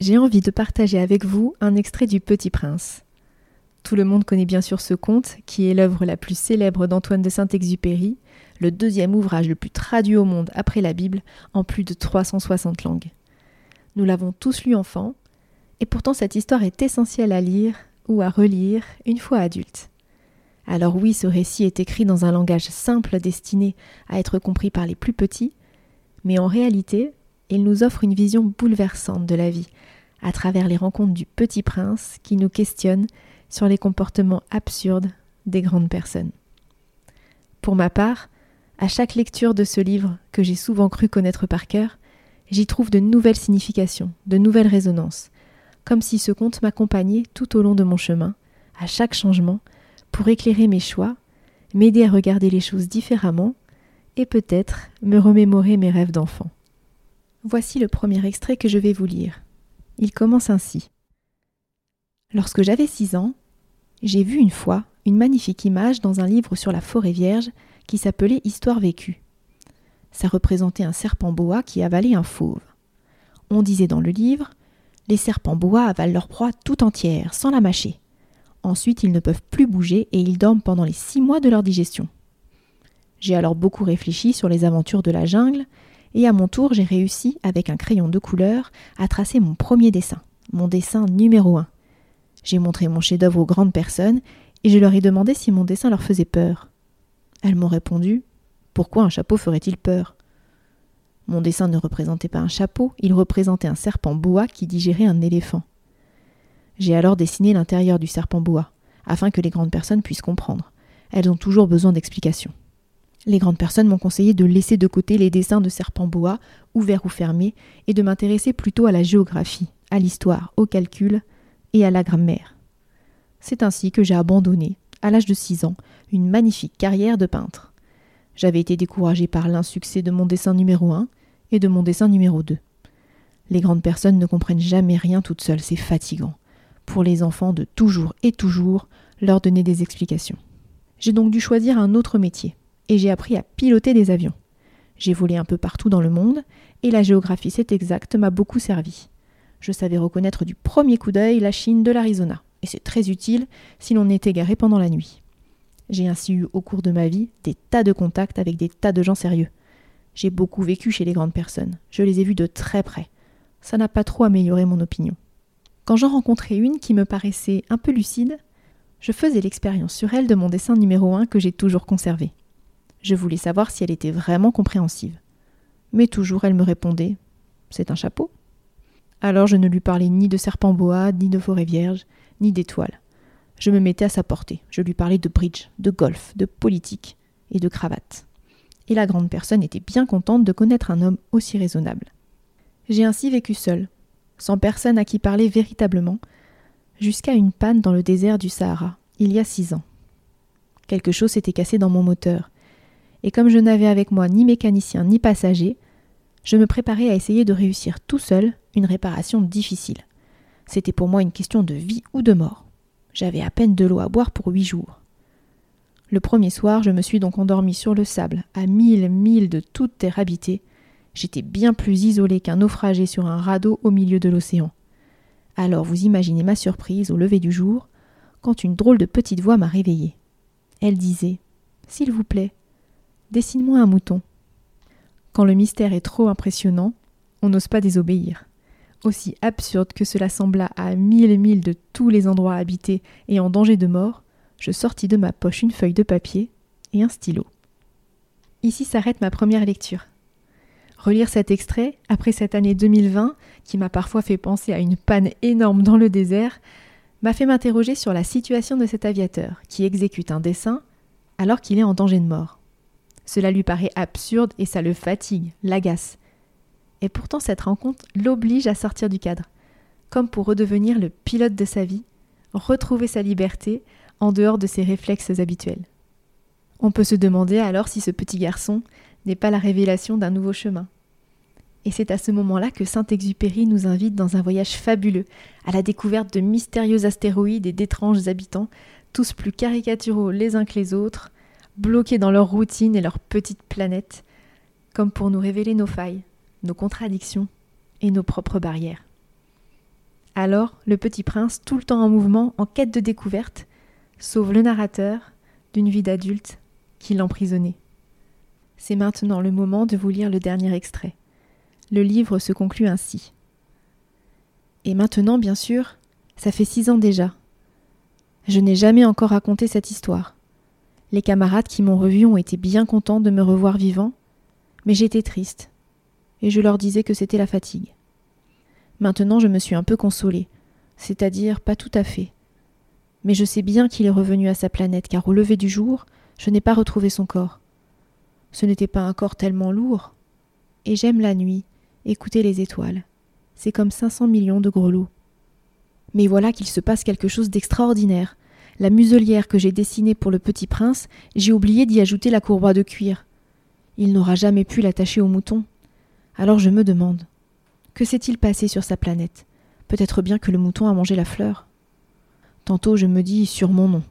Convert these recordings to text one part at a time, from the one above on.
j'ai envie de partager avec vous un extrait du Petit Prince. Tout le monde connaît bien sûr ce conte, qui est l'œuvre la plus célèbre d'Antoine de Saint-Exupéry, le deuxième ouvrage le plus traduit au monde après la Bible en plus de 360 langues. Nous l'avons tous lu enfant, et pourtant cette histoire est essentielle à lire ou à relire une fois adulte. Alors oui, ce récit est écrit dans un langage simple destiné à être compris par les plus petits, mais en réalité, il nous offre une vision bouleversante de la vie, à travers les rencontres du petit prince qui nous questionne sur les comportements absurdes des grandes personnes. Pour ma part, à chaque lecture de ce livre, que j'ai souvent cru connaître par cœur, j'y trouve de nouvelles significations, de nouvelles résonances, comme si ce conte m'accompagnait tout au long de mon chemin, à chaque changement, pour éclairer mes choix, m'aider à regarder les choses différemment, et peut-être me remémorer mes rêves d'enfant. Voici le premier extrait que je vais vous lire. Il commence ainsi. Lorsque j'avais six ans, j'ai vu une fois une magnifique image dans un livre sur la forêt vierge qui s'appelait Histoire vécue. Ça représentait un serpent boa qui avalait un fauve. On disait dans le livre Les serpents bois avalent leur proie tout entière, sans la mâcher. Ensuite, ils ne peuvent plus bouger et ils dorment pendant les six mois de leur digestion. J'ai alors beaucoup réfléchi sur les aventures de la jungle et à mon tour j'ai réussi, avec un crayon de couleur, à tracer mon premier dessin, mon dessin numéro un. J'ai montré mon chef-d'œuvre aux grandes personnes et je leur ai demandé si mon dessin leur faisait peur. Elles m'ont répondu Pourquoi un chapeau ferait-il peur? Mon dessin ne représentait pas un chapeau, il représentait un serpent bois qui digérait un éléphant. J'ai alors dessiné l'intérieur du serpent bois, afin que les grandes personnes puissent comprendre. Elles ont toujours besoin d'explications. Les grandes personnes m'ont conseillé de laisser de côté les dessins de serpents bois, ouverts ou fermés, et de m'intéresser plutôt à la géographie, à l'histoire, au calcul et à la grammaire. C'est ainsi que j'ai abandonné, à l'âge de 6 ans, une magnifique carrière de peintre. J'avais été découragé par l'insuccès de mon dessin numéro 1 et de mon dessin numéro 2. Les grandes personnes ne comprennent jamais rien toutes seules, c'est fatigant. Pour les enfants de toujours et toujours leur donner des explications. J'ai donc dû choisir un autre métier, et j'ai appris à piloter des avions. J'ai volé un peu partout dans le monde et la géographie, c'est exact, m'a beaucoup servi. Je savais reconnaître du premier coup d'œil la Chine de l'Arizona, et c'est très utile si l'on est égaré pendant la nuit. J'ai ainsi eu au cours de ma vie des tas de contacts avec des tas de gens sérieux. J'ai beaucoup vécu chez les grandes personnes, je les ai vus de très près. Ça n'a pas trop amélioré mon opinion. Quand j'en rencontrais une qui me paraissait un peu lucide, je faisais l'expérience sur elle de mon dessin numéro 1 que j'ai toujours conservé. Je voulais savoir si elle était vraiment compréhensive. Mais toujours elle me répondait C'est un chapeau Alors je ne lui parlais ni de serpent boa, ni de forêt vierge, ni d'étoiles. Je me mettais à sa portée. Je lui parlais de bridge, de golf, de politique et de cravate. Et la grande personne était bien contente de connaître un homme aussi raisonnable. J'ai ainsi vécu seul, sans personne à qui parler véritablement, jusqu'à une panne dans le désert du Sahara, il y a six ans. Quelque chose s'était cassé dans mon moteur, et comme je n'avais avec moi ni mécanicien ni passager, je me préparais à essayer de réussir tout seul une réparation difficile. C'était pour moi une question de vie ou de mort. J'avais à peine de l'eau à boire pour huit jours. Le premier soir, je me suis donc endormi sur le sable, à mille milles de toute terre habitée. J'étais bien plus isolé qu'un naufragé sur un radeau au milieu de l'océan. Alors vous imaginez ma surprise au lever du jour, quand une drôle de petite voix m'a réveillée. Elle disait S'il vous plaît, dessine-moi un mouton. Quand le mystère est trop impressionnant, on n'ose pas désobéir. Aussi absurde que cela sembla à mille et mille de tous les endroits habités et en danger de mort, je sortis de ma poche une feuille de papier et un stylo. Ici s'arrête ma première lecture. Relire cet extrait, après cette année 2020, qui m'a parfois fait penser à une panne énorme dans le désert, m'a fait m'interroger sur la situation de cet aviateur, qui exécute un dessin alors qu'il est en danger de mort. Cela lui paraît absurde et ça le fatigue, l'agace. Et pourtant cette rencontre l'oblige à sortir du cadre, comme pour redevenir le pilote de sa vie, retrouver sa liberté en dehors de ses réflexes habituels. On peut se demander alors si ce petit garçon n'est pas la révélation d'un nouveau chemin. Et c'est à ce moment-là que Saint-Exupéry nous invite dans un voyage fabuleux, à la découverte de mystérieux astéroïdes et d'étranges habitants, tous plus caricaturaux les uns que les autres, bloqués dans leur routine et leur petite planète, comme pour nous révéler nos failles, nos contradictions et nos propres barrières. Alors, le petit prince, tout le temps en mouvement, en quête de découverte, sauve le narrateur d'une vie d'adulte qui l'emprisonnait. C'est maintenant le moment de vous lire le dernier extrait. Le livre se conclut ainsi. Et maintenant, bien sûr, ça fait six ans déjà. Je n'ai jamais encore raconté cette histoire. Les camarades qui m'ont revu ont été bien contents de me revoir vivant, mais j'étais triste, et je leur disais que c'était la fatigue. Maintenant je me suis un peu consolée, c'est-à-dire pas tout à fait. Mais je sais bien qu'il est revenu à sa planète, car au lever du jour, je n'ai pas retrouvé son corps. Ce n'était pas un corps tellement lourd. Et j'aime la nuit, écouter les étoiles. C'est comme cinq cents millions de grelots. Mais voilà qu'il se passe quelque chose d'extraordinaire. La muselière que j'ai dessinée pour le petit prince, j'ai oublié d'y ajouter la courroie de cuir. Il n'aura jamais pu l'attacher au mouton. Alors je me demande que s'est-il passé sur sa planète? Peut-être bien que le mouton a mangé la fleur. Tantôt je me dis sur mon nom.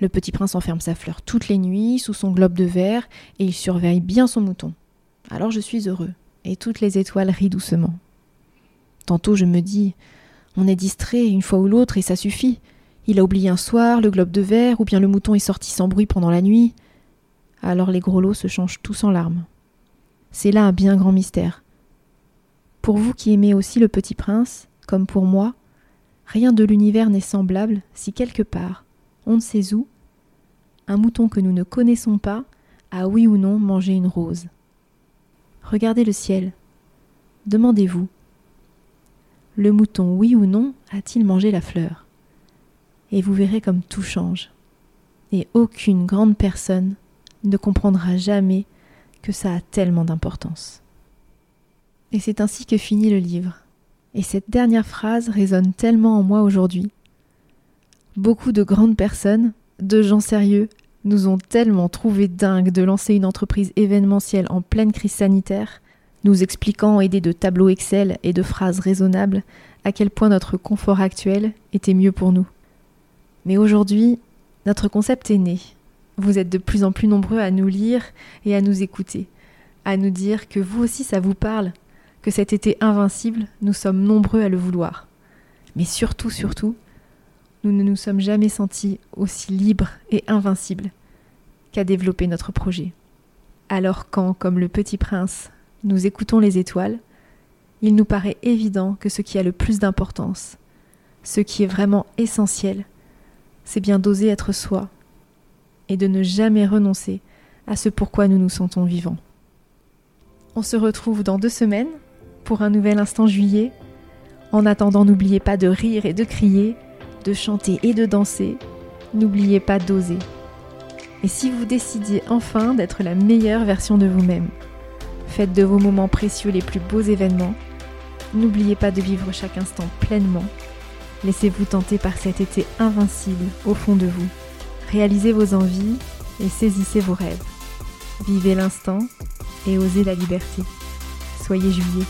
Le petit prince enferme sa fleur toutes les nuits sous son globe de verre et il surveille bien son mouton. Alors je suis heureux et toutes les étoiles rient doucement. Tantôt je me dis on est distrait une fois ou l'autre et ça suffit. Il a oublié un soir le globe de verre, ou bien le mouton est sorti sans bruit pendant la nuit. Alors les gros lots se changent tous en larmes. C'est là un bien grand mystère. Pour vous qui aimez aussi le petit prince, comme pour moi, rien de l'univers n'est semblable si quelque part, on ne sait où, un mouton que nous ne connaissons pas a oui ou non mangé une rose. Regardez le ciel. Demandez-vous. Le mouton, oui ou non, a-t-il mangé la fleur? Et vous verrez comme tout change. Et aucune grande personne ne comprendra jamais que ça a tellement d'importance. Et c'est ainsi que finit le livre. Et cette dernière phrase résonne tellement en moi aujourd'hui. Beaucoup de grandes personnes, de gens sérieux, nous ont tellement trouvé dingue de lancer une entreprise événementielle en pleine crise sanitaire, nous expliquant aidés de tableaux Excel et de phrases raisonnables à quel point notre confort actuel était mieux pour nous. Mais aujourd'hui, notre concept est né. Vous êtes de plus en plus nombreux à nous lire et à nous écouter, à nous dire que vous aussi ça vous parle, que cet été invincible, nous sommes nombreux à le vouloir. Mais surtout, surtout, nous ne nous sommes jamais sentis aussi libres et invincibles qu'à développer notre projet. Alors quand, comme le petit prince, nous écoutons les étoiles, il nous paraît évident que ce qui a le plus d'importance, ce qui est vraiment essentiel, c'est bien d'oser être soi et de ne jamais renoncer à ce pourquoi nous nous sentons vivants. On se retrouve dans deux semaines pour un nouvel instant juillet. En attendant, n'oubliez pas de rire et de crier, de chanter et de danser. N'oubliez pas d'oser. Et si vous décidiez enfin d'être la meilleure version de vous-même, faites de vos moments précieux les plus beaux événements. N'oubliez pas de vivre chaque instant pleinement Laissez-vous tenter par cet été invincible au fond de vous. Réalisez vos envies et saisissez vos rêves. Vivez l'instant et osez la liberté. Soyez juillet.